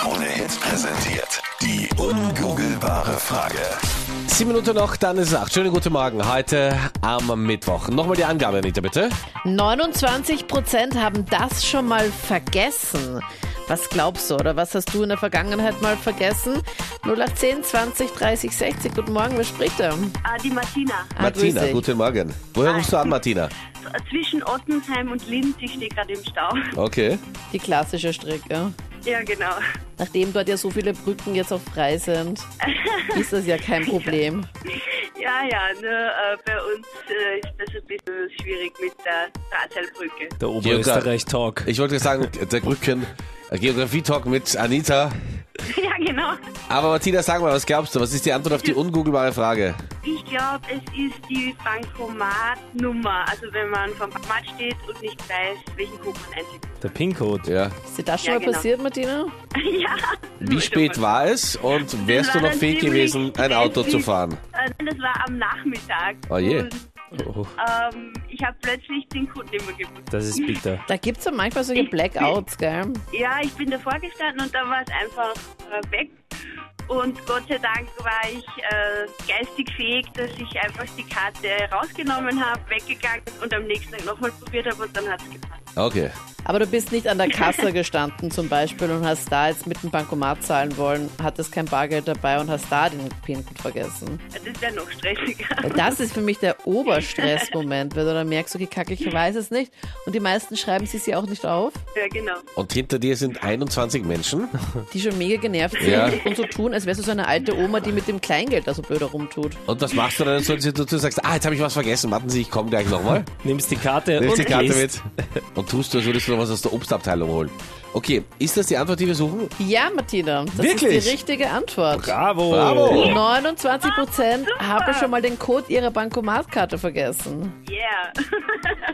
Krone Hits präsentiert. Die ungoogelbare Frage. Sieben Minuten noch, dann ist es acht. Schönen guten Morgen, heute am Mittwoch. Nochmal die Angabe, Anita, bitte. 29 Prozent haben das schon mal vergessen. Was glaubst du oder was hast du in der Vergangenheit mal vergessen? 0810 20 30 60. Guten Morgen, wer spricht da? Ah, die Martina. Ah, Martina, grüß dich. guten Morgen. Woher rufst du an, Martina? Zwischen Ottensheim und Linz, ich stehe gerade im Stau. Okay. Die klassische Strecke. Ja, genau. Nachdem dort ja so viele Brücken jetzt auch frei sind, ist das ja kein Problem. Ja, ja, nur äh, bei uns äh, ist das ein bisschen schwierig mit der Drahtseilbrücke. Der Oberösterreich-Talk. Ich wollte sagen, der Brücken, Geografie-Talk mit Anita. Genau. Aber Martina, sag mal, was glaubst du? Was ist die Antwort auf die ungoogelbare Frage? Ich glaube, es ist die Bankomatnummer. Also wenn man vom Bankomat steht und nicht weiß, welchen Code man eintippen Der PIN-Code. Ja. Ist dir das schon Ja, mal genau. passiert, Martina? Ja. Wie spät war es und wärst du war noch dann fähig ziemlich gewesen, ein Auto zu spät. fahren? Äh, Das war am Nachmittag. Oh je. Und, Oh, ähm, ich habe plötzlich den Code nicht mehr gewusst. das ist bitter. Da gibt es ja manchmal solche Blackouts, gell? Ja, ich bin davor gestanden und dann war es einfach äh, weg. Und Gott sei Dank war ich äh, geistig fähig, dass ich einfach die Karte rausgenommen habe, weggegangen und am nächsten Tag nochmal probiert habe und dann hat es gepasst. Okay. Aber du bist nicht an der Kasse gestanden zum Beispiel und hast da jetzt mit dem Bankomat zahlen wollen, hattest kein Bargeld dabei und hast da den PIN-Code vergessen. Das wäre noch stressiger. Das ist für mich der Oberstressmoment, weil du dann merkst, okay, kacke, ich weiß es nicht. Und die meisten schreiben sie sie auch nicht auf, ja, genau. Und hinter dir sind 21 Menschen. die schon mega genervt sind Ja. und so tun, als wärst du so eine alte Oma, die mit dem Kleingeld da so blöd rumtut. Und was machst du dann in so einer Situation? Du sagst, ah, jetzt habe ich was vergessen. Warten Sie, ich komme gleich nochmal. Nimmst die Karte Nimmst und die Karte gehst. mit und tust du, als würdest du noch was aus der Obstabteilung holen. Okay, ist das die Antwort, die wir suchen? Ja, Martina, das Wirklich? ist die richtige Antwort. Bravo. Bravo. 29 Prozent haben schon mal den Code ihrer Bankomatkarte vergessen. Yeah.